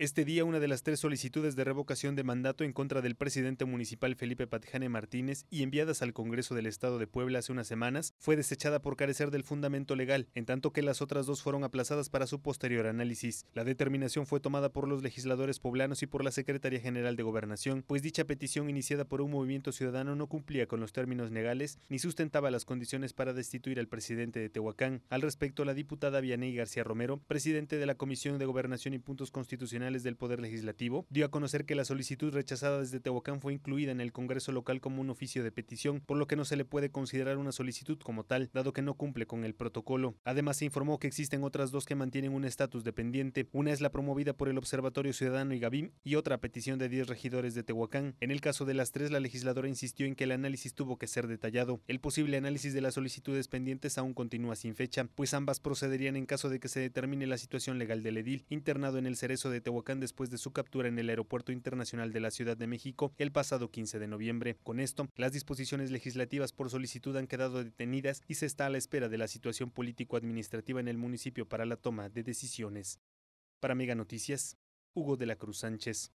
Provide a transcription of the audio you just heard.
Este día, una de las tres solicitudes de revocación de mandato en contra del presidente municipal Felipe Patjane Martínez y enviadas al Congreso del Estado de Puebla hace unas semanas fue desechada por carecer del fundamento legal, en tanto que las otras dos fueron aplazadas para su posterior análisis. La determinación fue tomada por los legisladores poblanos y por la Secretaría General de Gobernación, pues dicha petición iniciada por un movimiento ciudadano no cumplía con los términos legales ni sustentaba las condiciones para destituir al presidente de Tehuacán. Al respecto, la diputada Vianey García Romero, presidente de la Comisión de Gobernación y Puntos Constitucionales, del Poder Legislativo, dio a conocer que la solicitud rechazada desde Tehuacán fue incluida en el Congreso local como un oficio de petición, por lo que no se le puede considerar una solicitud como tal, dado que no cumple con el protocolo. Además, se informó que existen otras dos que mantienen un estatus dependiente. Una es la promovida por el Observatorio Ciudadano y Gavim y otra petición de 10 regidores de Tehuacán. En el caso de las tres, la legisladora insistió en que el análisis tuvo que ser detallado. El posible análisis de las solicitudes pendientes aún continúa sin fecha, pues ambas procederían en caso de que se determine la situación legal del edil, internado en el cerezo de Después de su captura en el Aeropuerto Internacional de la Ciudad de México el pasado 15 de noviembre. Con esto, las disposiciones legislativas por solicitud han quedado detenidas y se está a la espera de la situación político-administrativa en el municipio para la toma de decisiones. Para Mega Noticias, Hugo de la Cruz Sánchez.